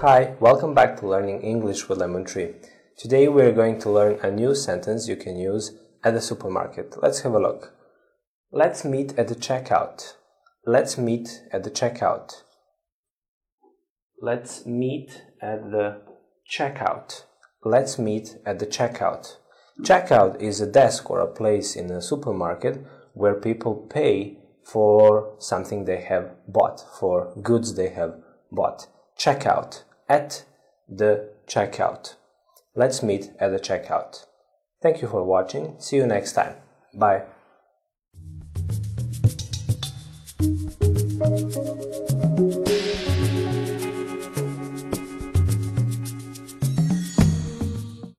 Hi, welcome back to Learning English with Lemon Tree. Today we're going to learn a new sentence you can use at the supermarket. Let's have a look. Let's meet at the checkout. Let's meet at the checkout. Let's meet at the checkout. Let's meet at the checkout. Checkout is a desk or a place in a supermarket where people pay for something they have bought, for goods they have bought. Checkout at the checkout. Let's meet at the checkout. Thank you for watching. See you next time. Bye.